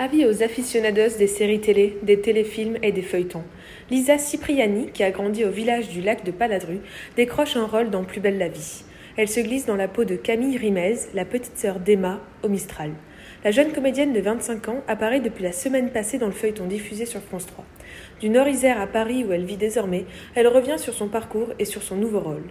Avis aux aficionados des séries télé, des téléfilms et des feuilletons. Lisa Cipriani, qui a grandi au village du lac de Paladru, décroche un rôle dans Plus belle la vie. Elle se glisse dans la peau de Camille Rimez, la petite sœur d'Emma, au Mistral. La jeune comédienne de 25 ans apparaît depuis la semaine passée dans le feuilleton diffusé sur France 3. Du Nord-Isère à Paris où elle vit désormais, elle revient sur son parcours et sur son nouveau rôle.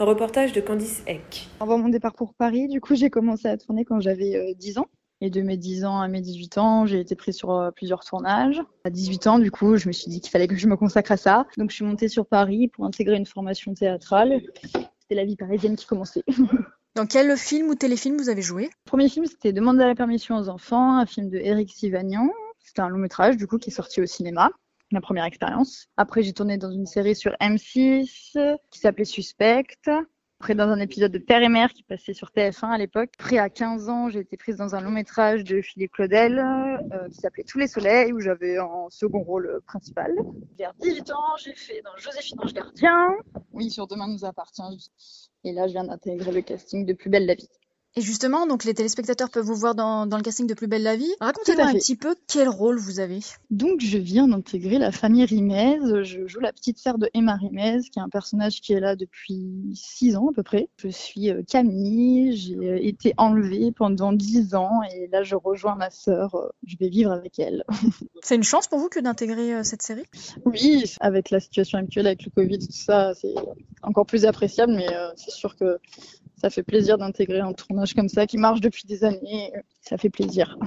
Un reportage de Candice Eck. Avant mon départ pour Paris, du coup, j'ai commencé à tourner quand j'avais 10 ans. Et de mes 10 ans à mes 18 ans, j'ai été prise sur euh, plusieurs tournages. À 18 ans, du coup, je me suis dit qu'il fallait que je me consacre à ça. Donc, je suis montée sur Paris pour intégrer une formation théâtrale. C'était la vie parisienne qui commençait. Dans quel film ou téléfilm vous avez joué? Le premier film, c'était Demander la permission aux enfants, un film de Eric Sivagnan. C'était un long métrage, du coup, qui est sorti au cinéma. Ma première expérience. Après, j'ai tourné dans une série sur M6 qui s'appelait Suspect. Après, dans un épisode de Père et Mère qui passait sur TF1 à l'époque. Après, à 15 ans, j'ai été prise dans un long métrage de Philippe Claudel euh, qui s'appelait Tous les soleils, où j'avais un second rôle principal. Vers 18 ans, j'ai fait dans Joséphine Ange Gardien. Oui, sur Demain nous appartient. Et là, je viens d'intégrer le casting de Plus belle la vie. Et justement, donc les téléspectateurs peuvent vous voir dans, dans le casting de Plus belle la vie. Racontez-moi un petit peu quel rôle vous avez. Donc, je viens d'intégrer la famille Rimez. Je joue la petite sœur de Emma Rimez, qui est un personnage qui est là depuis 6 ans à peu près. Je suis euh, Camille, j'ai euh, été enlevée pendant 10 ans et là, je rejoins ma sœur. euh, Je vais vivre avec elle. C'est une chance pour vous que d'intégrer cette série? Oui, avec la situation actuelle, avec le Covid, tout ça, c'est encore plus appréciable, mais c'est sûr que ça fait plaisir d'intégrer un tournage comme ça qui marche depuis des années. Ça fait plaisir.